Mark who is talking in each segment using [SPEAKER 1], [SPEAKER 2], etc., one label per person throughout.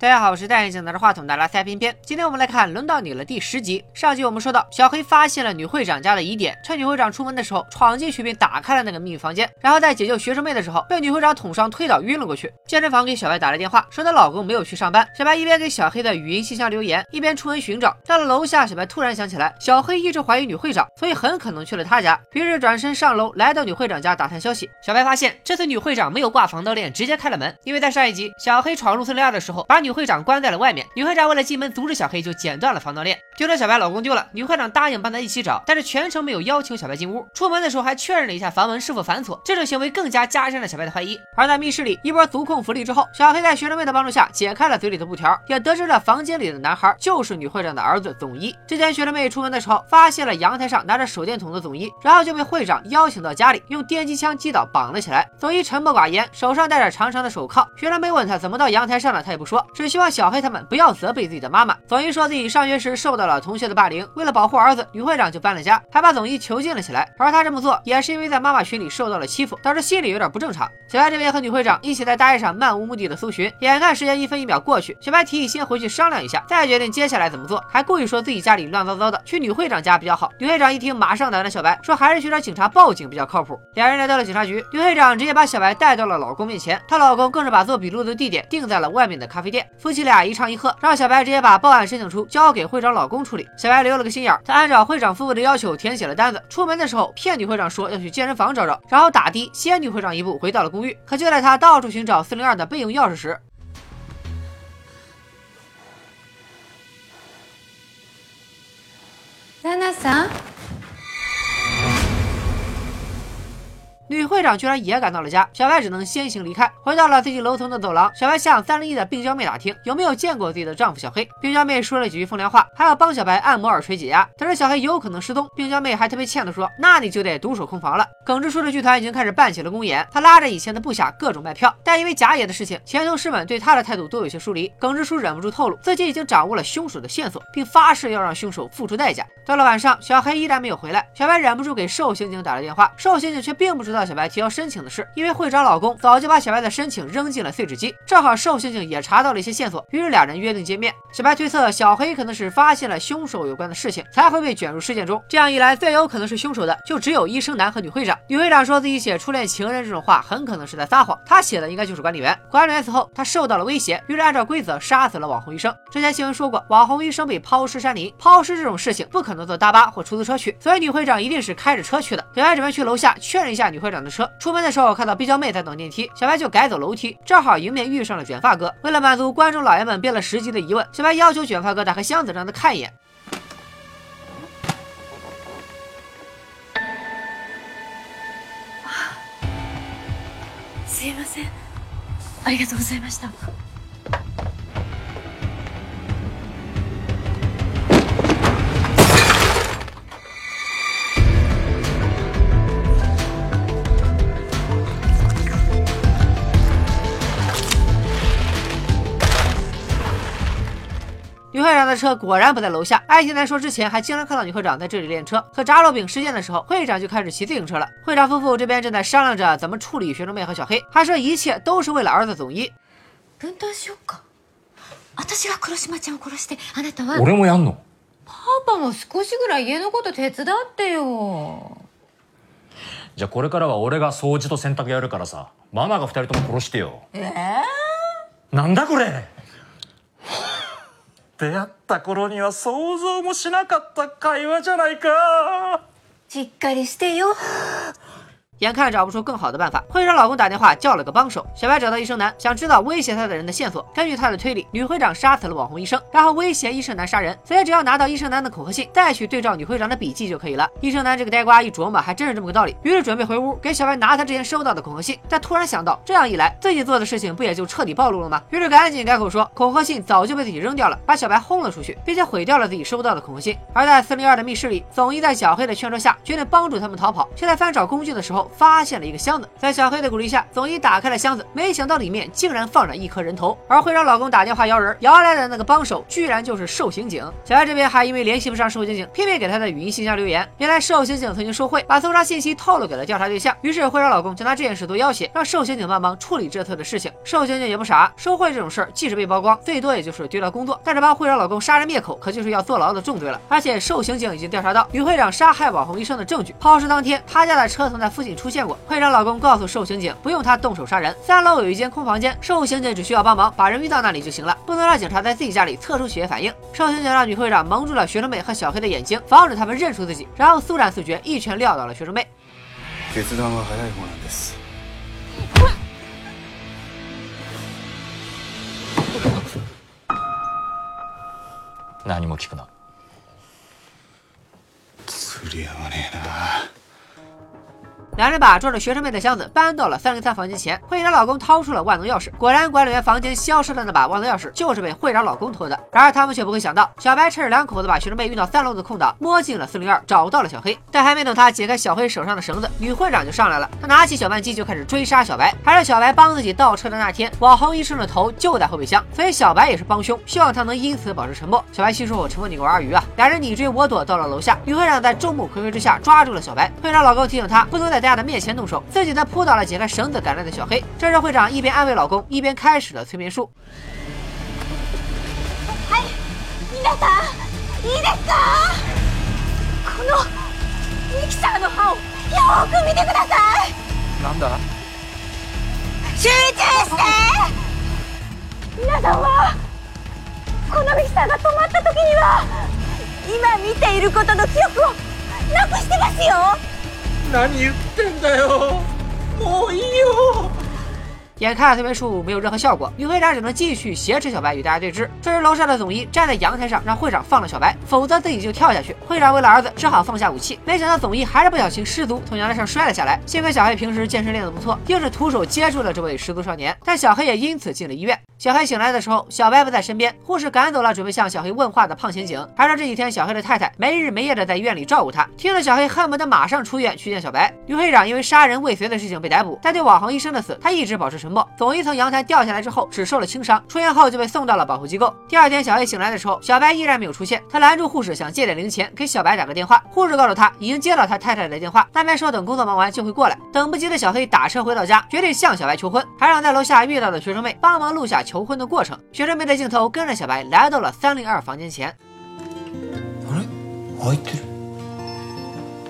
[SPEAKER 1] 大家好，我是戴眼镜拿着话筒的拉塞偏偏。今天我们来看《轮到你了》第十集。上集我们说到，小黑发现了女会长家的疑点，趁女会长出门的时候闯进去并打开了那个秘密房间，然后在解救学生妹的时候被女会长捅伤推倒晕了过去。健身房给小白打来电话，说她老公没有去上班。小白一边给小黑的语音信箱留言，一边出门寻找。到了楼下，小白突然想起来，小黑一直怀疑女会长，所以很可能去了她家。于是转身上楼，来到女会长家打探消息。小白发现这次女会长没有挂防盗链，直接开了门，因为在上一集小黑闯入四零二的时候，把女女会长关在了外。面女会长为了进门阻止小黑，就剪断了防盗链。就说小白老公丢了，女会长答应帮他一起找，但是全程没有邀请小白进屋。出门的时候还确认了一下房门是否反锁，这种行为更加加深了小白的怀疑。而在密室里一波足控福利之后，小黑在学生妹的帮助下解开了嘴里的布条，也得知了房间里的男孩就是女会长的儿子总一。之前学生妹出门的时候发现了阳台上拿着手电筒的总一，然后就被会长邀请到家里，用电击枪击倒绑了起来。总一沉默寡言，手上戴着长长的手铐。学生妹问他怎么到阳台上了，他也不说，只希望小黑他们不要责备自己。的妈妈总一说自己上学时受到了同学的霸凌，为了保护儿子，女会长就搬了家，还把总一囚禁了起来。而他这么做也是因为在妈妈群里受到了欺负，导致心里有点不正常。小白这边和女会长一起在大街上漫无目的的搜寻，眼看时间一分一秒过去，小白提议先回去商量一下，再决定接下来怎么做，还故意说自己家里乱糟糟的，去女会长家比较好。女会长一听，马上打断小白，说还是去找警察报警比较靠谱。两人来到了警察局，女会长直接把小白带到了老公面前，她老公更是把做笔录的地点定在了外面的咖啡店。夫妻俩一唱一和，让小白直接把报案申请。书交给会长老公处理，小白留了个心眼，他按照会长夫妇的要求填写了单子。出门的时候骗女会长说要去健身房找找，然后打的先女会长一步回到了公寓。可就在他到处寻找四零二的备用钥匙时，娜娜桑。女会长居然也赶到了家，小白只能先行离开，回到了自己楼层的走廊。小白向三零一的病娇妹打听有没有见过自己的丈夫小黑。病娇妹说了几句风凉话，还要帮小白按摩耳垂解压。得知小黑有可能失踪，病娇妹还特别欠的说：“那你就得独守空房了。”耿直叔的剧团已经开始办起了公演，他拉着以前的部下各种卖票，但因为假野的事情，前同事们对他的态度都有些疏离。耿直叔忍不住透露自己已经掌握了凶手的线索，并发誓要让凶手付出代价。到了晚上，小黑依然没有回来，小白忍不住给寿刑警打了电话，寿刑警却并不知道小白提交申请。的事，因为会长老公早就把小白的申请扔进了碎纸机，正好瘦星星也查到了一些线索，于是俩人约定见面。小白推测小黑可能是发现了凶手有关的事情，才会被卷入事件中。这样一来，最有可能是凶手的就只有医生男和女会长。女会长说自己写初恋情人这种话，很可能是在撒谎。她写的应该就是管理员。管理员死后，他受到了威胁，于是按照规则杀死了网红医生。之前新闻说过，网红医生被抛尸山林，抛尸这种事情不可能坐大巴或出租车去，所以女会长一定是开着车去的。小白准备去楼下确认一下女会长的车。出门的时候看到。毕娇妹在等电梯，小白就改走楼梯，正好迎面遇上了卷发哥。为了满足观众老爷们编了十集的疑问，小白要求卷发哥打开箱子让他看一眼。
[SPEAKER 2] すいません、ありがとうございました。
[SPEAKER 1] 的车果然不在楼下。爱情男说之前还经常看到女会长在这里练车。可炸烙饼事件的时候，会长就开始骑自行车了。会长夫妇这边正在商量着怎么处理学生妹和小黑，还说一切都是为了儿子总一。
[SPEAKER 2] 分担しようか。私が黒島ちゃんを殺して、あなたは。
[SPEAKER 3] 俺もやんの。
[SPEAKER 2] パパも少しぐらい家のこと手伝ってよ。
[SPEAKER 3] じゃあこれからは俺が掃除と洗濯やるからさ、ママが二人とも殺してよ。
[SPEAKER 2] ええ
[SPEAKER 3] ー。なんだこれ。 出会った頃には想像もしなかった会話じゃないか。
[SPEAKER 2] しっかりしてよ。
[SPEAKER 1] 眼看找不出更好的办法，会长老公打电话叫了个帮手。小白找到医生男，想知道威胁他的人的线索。根据他的推理，女会长杀死了网红医生，然后威胁医生男杀人，所以只要拿到医生男的恐吓信，再去对照女会长的笔记就可以了。医生男这个呆瓜一琢磨，还真是这么个道理，于是准备回屋给小白拿他之前收到的恐吓信。但突然想到，这样一来，自己做的事情不也就彻底暴露了吗？于是赶紧改口说，恐吓信早就被自己扔掉了，把小白轰了出去，并且毁掉了自己收到的恐吓信。而在四零二的密室里，总一在小黑的劝说下，决定帮助他们逃跑。却在翻找工具的时候，发现了一个箱子。在小黑的鼓励下，总一打开了箱子，没想到里面竟然放着一颗人头。而会长老公打电话摇人，摇来的那个帮手居然就是瘦刑警。小黑这边还因为联系不上瘦刑警，偏偏给他的语音信箱留言。原来瘦刑警曾经受贿，把搜查信息透露给了调查对象。于是会长老公就拿这件事做要挟，让瘦刑警帮忙处理这次的事情。瘦刑警也不傻，受贿这种事儿，即使被曝光，最多也就是丢掉工作，但是帮会长老公杀人灭口，可就是要坐牢的重罪了。而且瘦刑警已经调查到女会长杀害网红医生的证据，抛尸当天他家的车曾在附近 出现过。会长老公告诉受刑警，不用他动手杀人，三楼有一间空房间，受刑警只需要帮忙把人运到那里就行了，不能让警察在自己家里测出血液反应。受刑警让女会长蒙住了学生妹和小黑的眼睛，防止他们认出自己，然后速战速决，一拳撂倒了学生妹。
[SPEAKER 4] 決断は早い方なんです
[SPEAKER 3] 何も聞くな
[SPEAKER 4] 釣り合わねえな
[SPEAKER 1] 两人把装着学生妹的箱子搬到了三零三房间前，会长老公掏出了万能钥匙，果然管理员房间消失的那把万能钥匙就是被会长老公偷的。然而他们却不会想到，小白趁着两口子把学生妹运到三楼的空档，摸进了四零二，找到了小黑。但还没等他解开小黑手上的绳子，女会长就上来了。他拿起小扳机就开始追杀小白。还是小白帮自己倒车的那天，网红医生的头就在后备箱，所以小白也是帮凶，希望他能因此保持沉默。小白心说：“我沉默你个玩鱼啊！”两人你追我躲到了楼下，女会长在众目睽睽之下抓住了小白。会长老公提醒他不能在大亚的面前动手，自己呢扑倒了解开绳子赶来的小黑。这时会长一边安慰老公，一边开始了催眠术。
[SPEAKER 2] このミキサーが止まった時には今見ていることの記憶をなくしてますよ
[SPEAKER 4] 何言ってんだよもういいよ
[SPEAKER 1] 眼看催眠术没有任何效果，女会长只能继续挟持小白与大家对峙。这时楼上的总医站在阳台上，让会长放了小白，否则自己就跳下去。会长为了儿子，只好放下武器。没想到总医还是不小心失足从阳台上摔了下来。幸亏小黑平时健身练得不错，硬是徒手接住了这位失足少年。但小黑也因此进了医院。 小黑醒来的时候，小白不在身边，护士赶走了准备向小黑问话的胖刑警，还说这几天小黑的太太没日没夜的在医院里照顾他。听了小黑恨不得马上出院去见小白。女会长因为杀人未遂的事情被逮捕，但对网红医生的死，他一直保持沉默。总医从阳台掉下来之后，只受了轻伤，出院后就被送到了保护机构。第二天，小黑醒来的时候，小白依然没有出现。他拦住护士，想借点零钱给小白打个电话。护士告诉他，已经接到他太太的电话，那边说等工作忙完就会过来。等不及的小黑打车回到家，决定向小白求婚，还让在楼下遇到的学生妹帮忙录下求婚的过程。学生妹的镜头跟着小白来到了三零二房间前。
[SPEAKER 4] あれ開いてる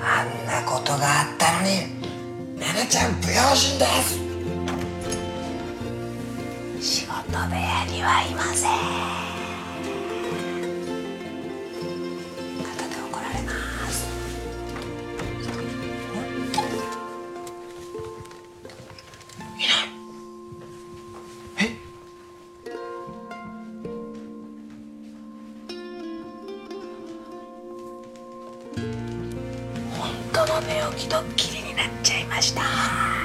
[SPEAKER 5] あんなことがあったのに奈々ちゃん不用心です仕事部屋にはいません 寝起きドッキリになっちゃいました。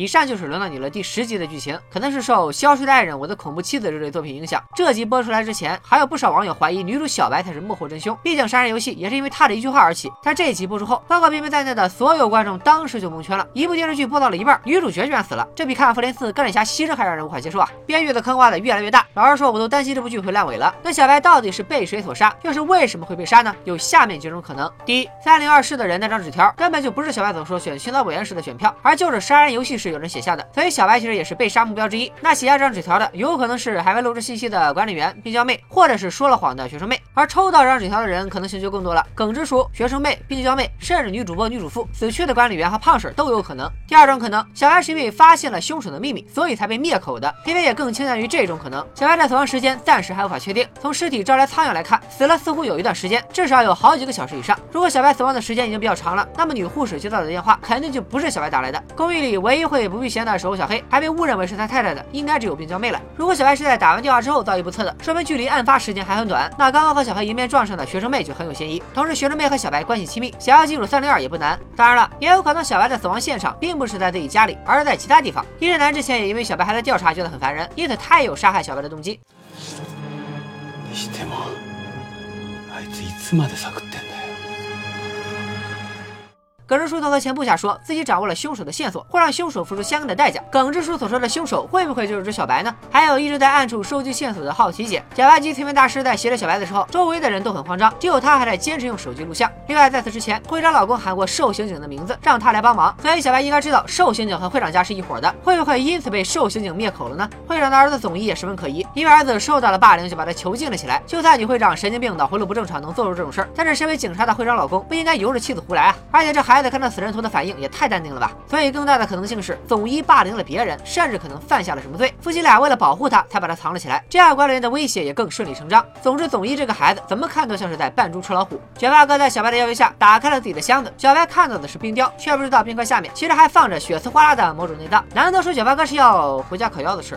[SPEAKER 1] 以上就是轮到你了第十集的剧情，可能是受《消失的爱人》《我的恐怖妻子》这类作品影响。这集播出来之前，还有不少网友怀疑女主小白才是幕后真凶，毕竟杀人游戏也是因为她的一句话而起。但这一集播出后，包括冰冰在内的所有观众当时就蒙圈了。一部电视剧播到了一半，女主角居然死了，这比看复联四钢铁侠牺牲还让人无法接受啊！编剧的坑挖的越来越大，老实说，我都担心这部剧会烂尾了。那小白到底是被谁所杀，又是为什么会被杀呢？有下面几种可能：第一，三零二室的人那张纸条根本就不是小白所说选青岛委员时的选票，而就是杀人游戏室有人写下的，所以小白其实也是被杀目标之一。那写下这张纸条的，有可能是还未露出信息的管理员、病娇妹，或者是说了谎的学生妹。而抽到这张纸条的人，可能性就更多了：耿直叔、学生妹、病娇妹，甚至女主播、女主妇、死去的管理员和胖婶都有可能。第二种可能，小白是因为发现了凶手的秘密，所以才被灭口的。偏偏也更倾向于这种可能。小白的死亡时间暂时还无法确定，从尸体招来苍蝇来看，死了似乎有一段时间，至少有好几个小时以上。如果小白死亡的时间已经比较长了，那么女护士接到的电话肯定就不是小白打来的。公寓里唯一会不避嫌的守护小黑，还被误认为是他太太的，应该只有病娇妹了。如果小白是在打完电话之后遭遇不测的，说明距离案发时间还很短，那刚刚和小黑迎面撞上的学生妹就很有嫌疑。同时，学生妹和小白关系亲密，想要进入三零二也不难。当然了，也有可能小白的死亡现场并不是在自己家里，而是在其他地方。一日男之前也因为小白还在调查，觉得很烦人，因此他也有杀害小白的动机。耿直叔曾和前部下说自己掌握了凶手的线索，会让凶手付出相应的代价。耿直叔所说的凶手会不会就是指小白呢？还有一直在暗处收集线索的好奇姐，假发机催眠大师在挟着小白的时候，周围的人都很慌张，只有他还在坚持用手机录像。另外，在此之前，会长老公喊过瘦刑警的名字，让他来帮忙，所以小白应该知道瘦刑警和会长家是一伙的。会不会因此被瘦刑警灭口了呢？会长的儿子总一也十分可疑，因为儿子受到了霸凌，就把他囚禁了起来。就算女会长神经病、脑回路不正常，能做出这种事儿，但是身为警察的会长老公不应该由着妻子胡来啊！而且这孩子看到死人头的反。应也太淡定了吧！所以更大的可能性是，总一霸凌了别人，甚至可能犯下了什么罪。夫妻俩为了保护他，才把他藏了起来，这样管理员的威胁也更顺理成章。总之，总一这个孩子怎么看都像是在扮猪吃老虎。卷发哥在小白的要求下打开了自己的箱子，小白看到的是冰雕，却不知道冰块下面其实还放着血丝哗啦的某种内脏。难道说卷发哥是要回家烤腰子吃？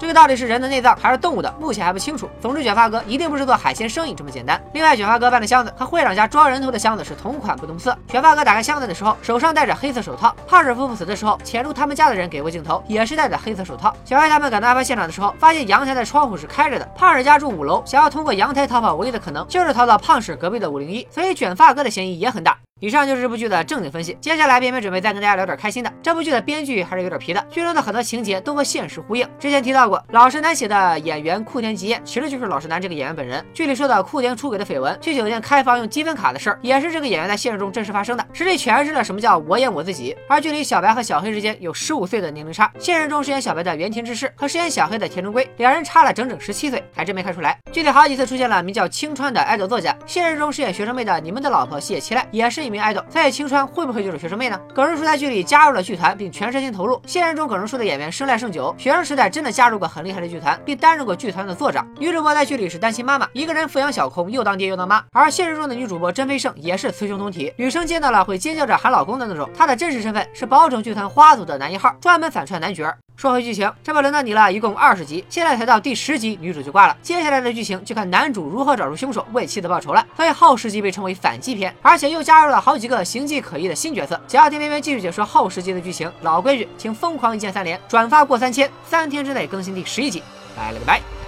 [SPEAKER 1] 这个到底是人的内脏还是动物的，目前还不清楚。总之，卷发哥一定不是做海鲜生意这么简单。另外，卷发哥搬的箱子和会长家装人头的箱子是同款不同色。卷发哥打开箱子的时候，手上戴着黑色手套。胖婶夫妇死的时候，潜入他们家的人给过镜头，也是戴着黑色手套。小黑他们赶到案发现场的时候，发现阳台的窗户是开着的。胖婶家住五楼，想要通过阳台逃跑，唯一的可能就是逃到胖婶隔壁的五零一，所以卷发哥的嫌疑也很大。以上就是这部剧的正经分析，接下来便没准备再跟大家聊点开心的。这部剧的编剧还是有点皮的，剧中的很多情节都和现实呼应。之前提到过，老实男写的演员库田吉彦其实就是老实男这个演员本人。剧里说的库田出轨的绯闻、去酒店开房用积分卡的事儿，也是这个演员在现实中真实发生的，实际诠释了什么叫我演我自己。而剧里小白和小黑之间有十五岁的年龄差，现实中饰演小白的原田知世和饰演小黑的田中圭两人差了整整十七岁，还真没看出来。剧里好几次出现了名叫青川的爱豆作家，现实中饰演学生妹的你们的老婆谢七濑也是名爱豆，在青。川会不会就是学生妹呢？耿直叔在剧里加入了剧团，并全身心投入。现实中，耿直叔的演员生濑胜久，学生时代真的加入过很厉害的剧团，并担任过剧团的座长。女主播在剧里是单亲妈妈，一个人抚养小空，又当爹又当妈。而现实中的女主播真飞胜也是雌雄同体，女生见到了会尖叫着喊老公的那种。她的真实身份是宝冢剧团花组的男一号，专门反串男角。说回剧情，这么轮到你了，一共二十集，现在才到第十集，女主就挂了。接下来的剧情就看男主如何找出凶手，为妻子报仇了。所以后十集被称为反击篇，而且又加入了好几个形迹可疑的新角色。想要听边边继续解说后十集的剧情，老规矩，请疯狂一键三连，转发过三千，三天之内更新第十一集。拜了个拜。